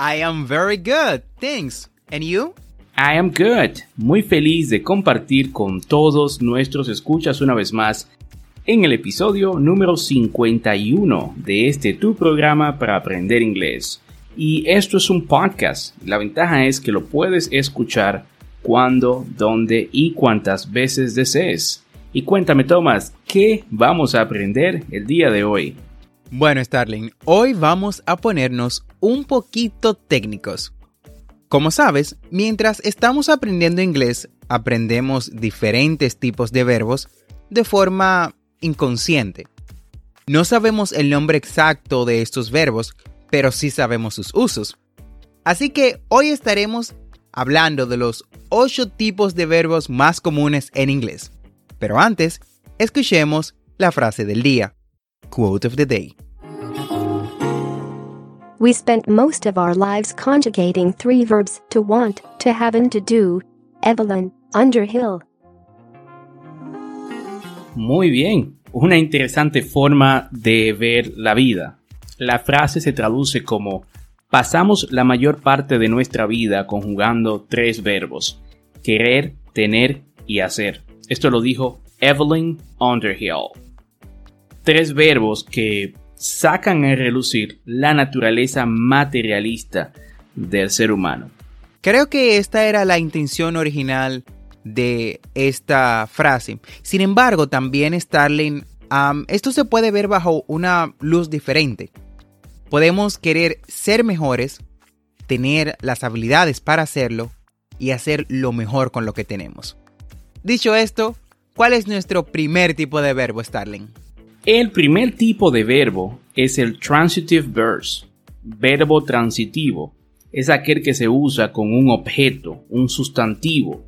I am very good, thanks. And you? I am good. Muy feliz de compartir con todos nuestros escuchas una vez más en el episodio número 51 de este tu programa para aprender inglés. Y esto es un podcast. La ventaja es que lo puedes escuchar cuando, dónde y cuántas veces desees. Y cuéntame, Thomas, ¿qué vamos a aprender el día de hoy? Bueno, Starling, hoy vamos a ponernos un poquito técnicos. Como sabes, mientras estamos aprendiendo inglés, aprendemos diferentes tipos de verbos de forma inconsciente. No sabemos el nombre exacto de estos verbos, pero sí sabemos sus usos. Así que hoy estaremos hablando de los 8 tipos de verbos más comunes en inglés. Pero antes, escuchemos la frase del día. Quote of the day. We spent most of our lives conjugating three verbs to want, to have, and to do. Evelyn Underhill. Muy bien, una interesante forma de ver la vida. La frase se traduce como pasamos la mayor parte de nuestra vida conjugando tres verbos, querer, tener y hacer. Esto lo dijo Evelyn Underhill. Tres verbos que sacan a relucir la naturaleza materialista del ser humano. Creo que esta era la intención original de esta frase. Sin embargo, también Starling, esto se puede ver bajo una luz diferente. Podemos querer ser mejores, tener las habilidades para hacerlo y hacer lo mejor con lo que tenemos. Dicho esto, ¿cuál es nuestro primer tipo de verbo, Starling? El primer tipo de verbo es el transitive verse, verbo transitivo. Es aquel que se usa con un objeto, un sustantivo,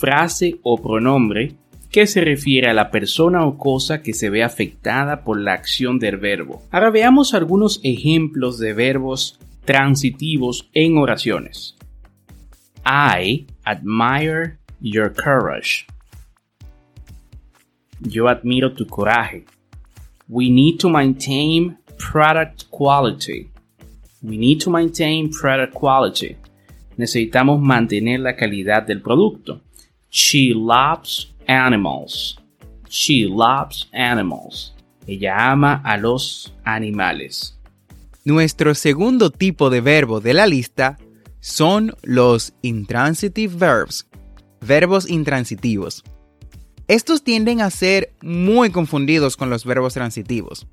frase o pronombre que se refiere a la persona o cosa que se ve afectada por la acción del verbo. Ahora veamos algunos ejemplos de verbos transitivos en oraciones. I admire your courage. Yo admiro tu coraje. We need to maintain product quality. We need to maintain product quality. Necesitamos mantener la calidad del producto. She loves animals. She loves animals. Ella ama a los animales. Nuestro segundo tipo de verbo de la lista son los intransitive verbs, verbos intransitivos. Estos tienden a ser muy confundidos con los verbos transitivos.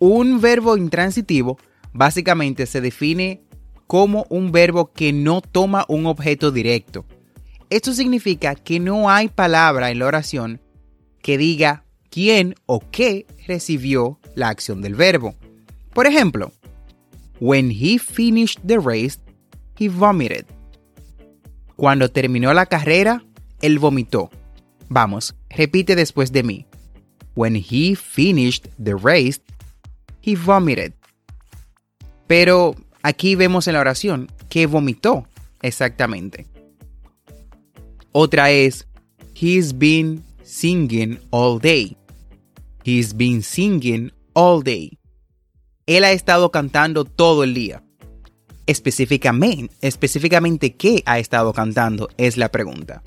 Un verbo intransitivo básicamente se define como un verbo que no toma un objeto directo. Esto significa que no hay palabra en la oración que diga quién o qué recibió la acción del verbo. Por ejemplo, when he finished the race, he vomited. Cuando terminó la carrera, él vomitó. Vamos, repite después de mí. When he finished the race, he vomited. Pero aquí vemos en la oración que vomitó exactamente. Otra es, he's been singing all day. He's been singing all day. Él ha estado cantando todo el día. Específicamente, específicamente qué ha estado cantando es la pregunta.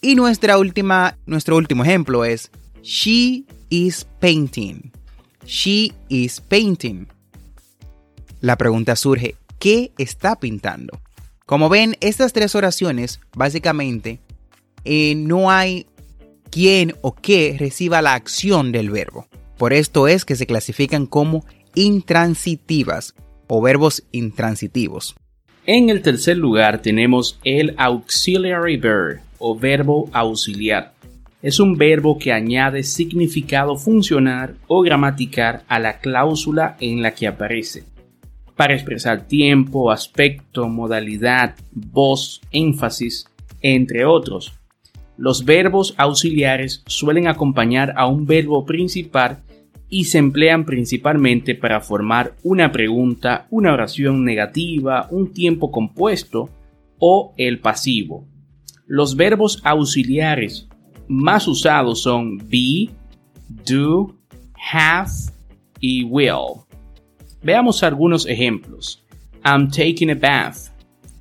Y nuestra última, nuestro último ejemplo es She is painting. She is painting. La pregunta surge, ¿qué está pintando? Como ven, estas tres oraciones, básicamente, eh, no hay quién o qué reciba la acción del verbo. Por esto es que se clasifican como intransitivas o verbos intransitivos. En el tercer lugar tenemos el auxiliary verb o verbo auxiliar. Es un verbo que añade significado funcional o gramatical a la cláusula en la que aparece, para expresar tiempo, aspecto, modalidad, voz, énfasis, entre otros. Los verbos auxiliares suelen acompañar a un verbo principal y se emplean principalmente para formar una pregunta, una oración negativa, un tiempo compuesto o el pasivo. Los verbos auxiliares más usados son be, do, have y will. Veamos algunos ejemplos. I'm taking a bath.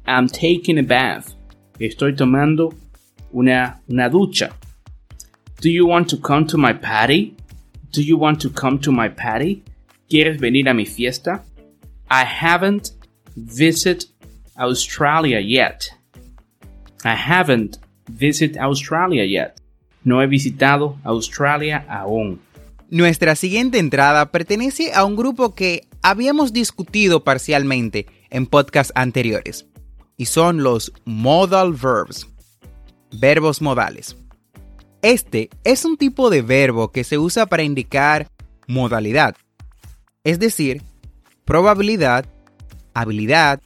I'm taking a bath. Estoy tomando una, una ducha. Do you want to come to my party? Do you want to come to my party? ¿Quieres venir a mi fiesta? I haven't visited Australia yet. I haven't visited Australia yet. No he visitado Australia aún. Nuestra siguiente entrada pertenece a un grupo que habíamos discutido parcialmente en podcasts anteriores, y son los modal verbs, verbos modales. Este es un tipo de verbo que se usa para indicar modalidad, es decir, probabilidad, habilidad,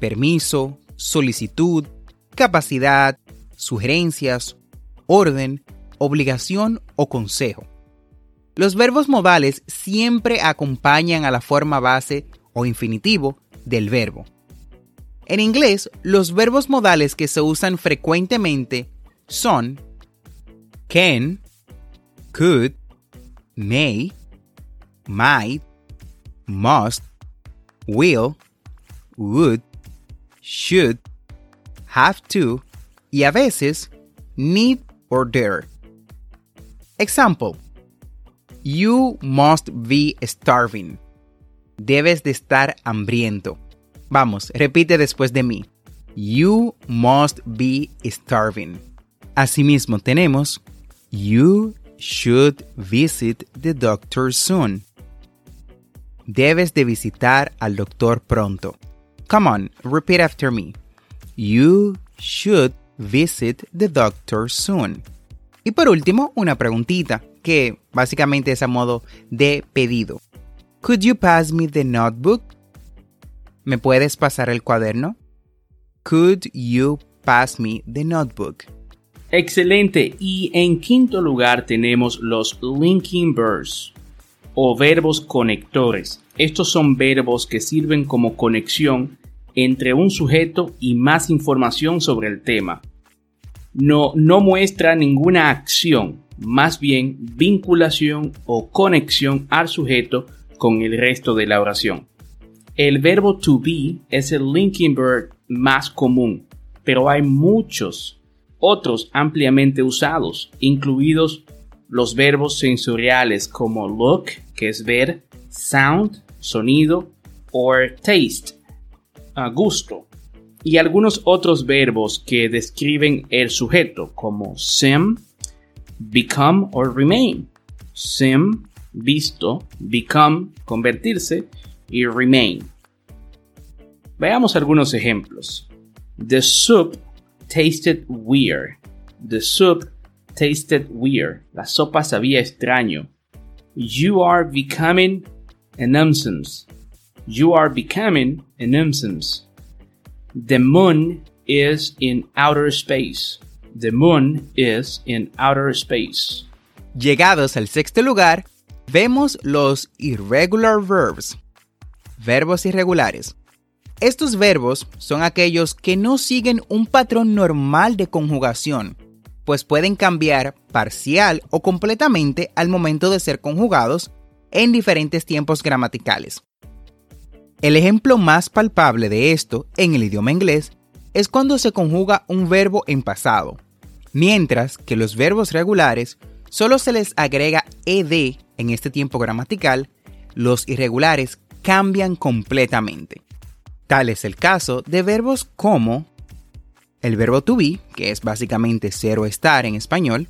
permiso, solicitud, capacidad, sugerencias, orden, obligación o consejo. Los verbos modales siempre acompañan a la forma base o infinitivo del verbo. En inglés, los verbos modales que se usan frecuentemente son can, could, may, might, must, will, would, should, have to y a veces need or dare. Example. You must be starving. Debes de estar hambriento. Vamos, repite después de mí. You must be starving. Asimismo tenemos You should visit the doctor soon. Debes de visitar al doctor pronto. Come on, repeat after me. You should visit the doctor soon. Y por último, una preguntita, que básicamente es a modo de pedido. Could you pass me the notebook? ¿Me puedes pasar el cuaderno? Could you pass me the notebook? Excelente. Y en quinto lugar tenemos los linking verbs o verbos conectores. Estos son verbos que sirven como conexión entre un sujeto y más información sobre el tema. No, no muestra ninguna acción, más bien vinculación o conexión al sujeto con el resto de la oración. El verbo to be es el linking verb más común, pero hay muchos otros ampliamente usados, incluidos los verbos sensoriales como look, que es ver, sound, sonido, or taste, a gusto, y algunos otros verbos que describen el sujeto como sim, become or remain. Sim, visto, become, convertirse y remain. Veamos algunos ejemplos. The soup tasted weird. The soup tasted weird. La sopa sabía extraño. You are becoming a nuisance. You are becoming a nuisance. The moon is in outer space. The moon is in outer space. Llegados al sexto lugar, vemos los irregular verbs, verbos irregulares. Estos verbos son aquellos que no siguen un patrón normal de conjugación, pues pueden cambiar parcial o completamente al momento de ser conjugados en diferentes tiempos gramaticales. El ejemplo más palpable de esto en el idioma inglés es cuando se conjuga un verbo en pasado, mientras que los verbos regulares solo se les agrega ed en este tiempo gramatical, los irregulares cambian completamente. Tal es el caso de verbos como el verbo to be, que es básicamente ser o estar en español,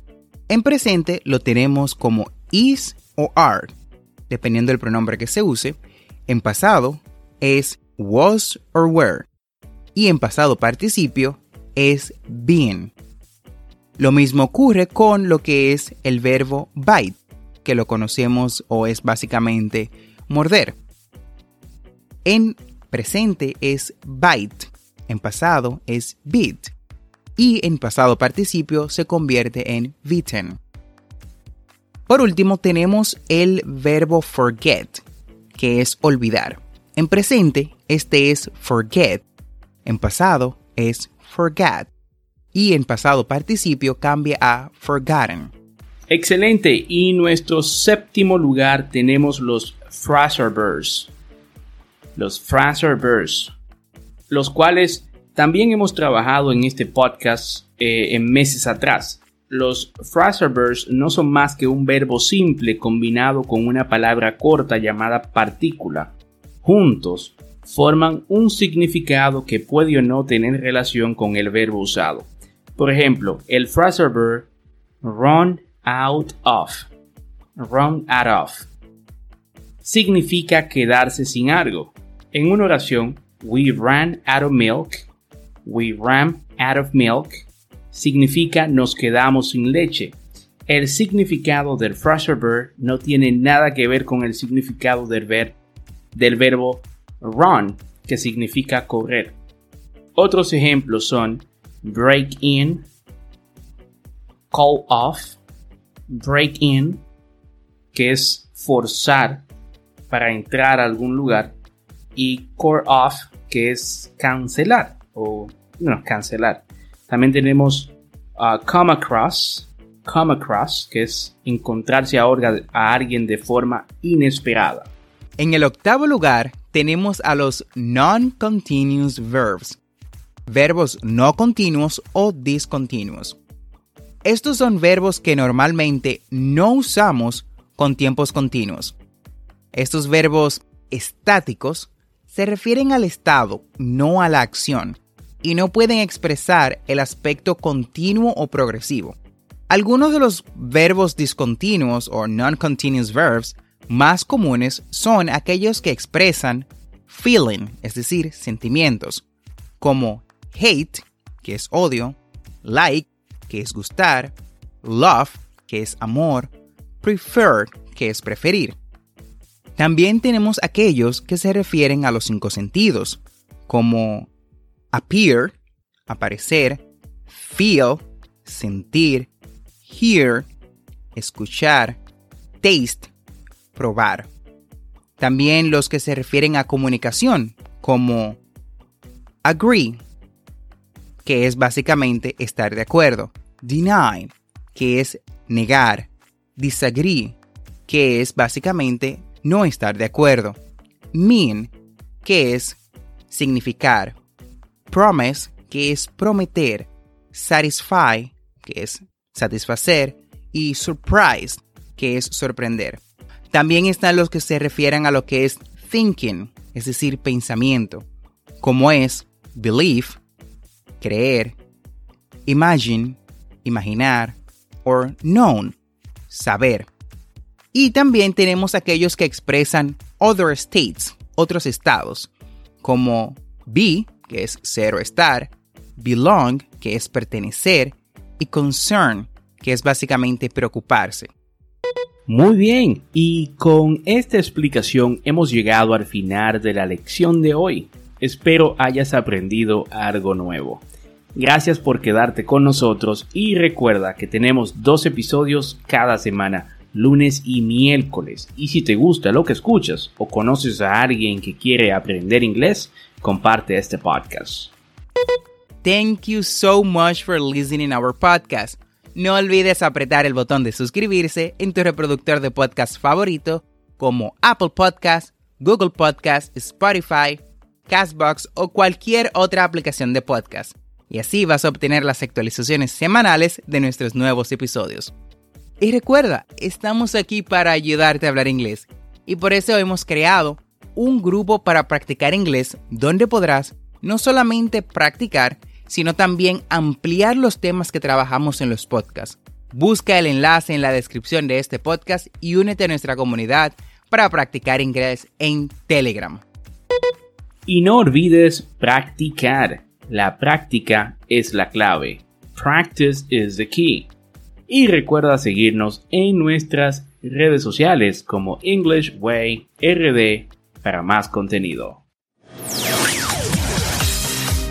en presente lo tenemos como is o are, dependiendo del pronombre que se use. En pasado es was or were. Y en pasado participio es been. Lo mismo ocurre con lo que es el verbo bite, que lo conocemos o es básicamente morder. En presente es bite, en pasado es bit y en pasado participio se convierte en bitten. Por último tenemos el verbo forget, que es olvidar. En presente este es forget, en pasado es forgot y en pasado participio cambia a forgotten. Excelente, y nuestro séptimo lugar tenemos los phrasal verbs. Los phrasal verbs, los cuales también hemos trabajado en este podcast eh, en meses atrás. Los phrasal verbs no son más que un verbo simple combinado con una palabra corta llamada partícula. Juntos forman un significado que puede o no tener relación con el verbo usado. Por ejemplo, el phrasal verb run out of. Run out of. Significa quedarse sin algo. En una oración, we ran out of milk. We ran out of milk. Significa nos quedamos sin leche. El significado del phrasal verb no tiene nada que ver con el significado del, del verbo run, que significa correr. Otros ejemplos son break in, call off, break in, que es forzar para entrar a algún lugar, y call off, que es cancelar o no, cancelar. También tenemos uh, come across, come across, que es encontrarse a alguien de forma inesperada. En el octavo lugar tenemos a los non-continuous verbs, verbos no continuos o discontinuos. Estos son verbos que normalmente no usamos con tiempos continuos. Estos verbos estáticos se refieren al estado, no a la acción, y no pueden expresar el aspecto continuo o progresivo. Algunos de los verbos discontinuos o non-continuous verbs más comunes son aquellos que expresan feeling, es decir, sentimientos, como hate, que es odio, like, que es gustar, love, que es amor, prefer, que es preferir. También tenemos aquellos que se refieren a los cinco sentidos, como appear, aparecer, feel, sentir, hear, escuchar, taste, probar. También los que se refieren a comunicación, como agree, que es básicamente estar de acuerdo. Deny, que es negar. Disagree, que es básicamente no estar de acuerdo. Mean, que es significar. Promise, que es prometer. Satisfy, que es satisfacer. Y surprise, que es sorprender. También están los que se refieren a lo que es thinking, es decir, pensamiento, como es belief, creer, imagine, imaginar, or known, saber. Y también tenemos aquellos que expresan other states, otros estados, como be, que es ser o estar, belong, que es pertenecer, y concern, que es básicamente preocuparse. Muy bien, y con esta explicación hemos llegado al final de la lección de hoy. Espero hayas aprendido algo nuevo. Gracias por quedarte con nosotros y recuerda que tenemos dos episodios cada semana, lunes y miércoles. Y si te gusta lo que escuchas o conoces a alguien que quiere aprender inglés, comparte este podcast. Thank you so much for listening our podcast. No olvides apretar el botón de suscribirse en tu reproductor de podcast favorito como Apple Podcast, Google Podcast, Spotify, Castbox o cualquier otra aplicación de podcast. Y así vas a obtener las actualizaciones semanales de nuestros nuevos episodios. Y recuerda, estamos aquí para ayudarte a hablar inglés. Y por eso hemos creado un grupo para practicar inglés donde podrás no solamente practicar, sino también ampliar los temas que trabajamos en los podcasts. Busca el enlace en la descripción de este podcast y únete a nuestra comunidad para practicar inglés en Telegram. Y no olvides practicar. La práctica es la clave. Practice is the key. Y recuerda seguirnos en nuestras redes sociales como English Way RD para más contenido.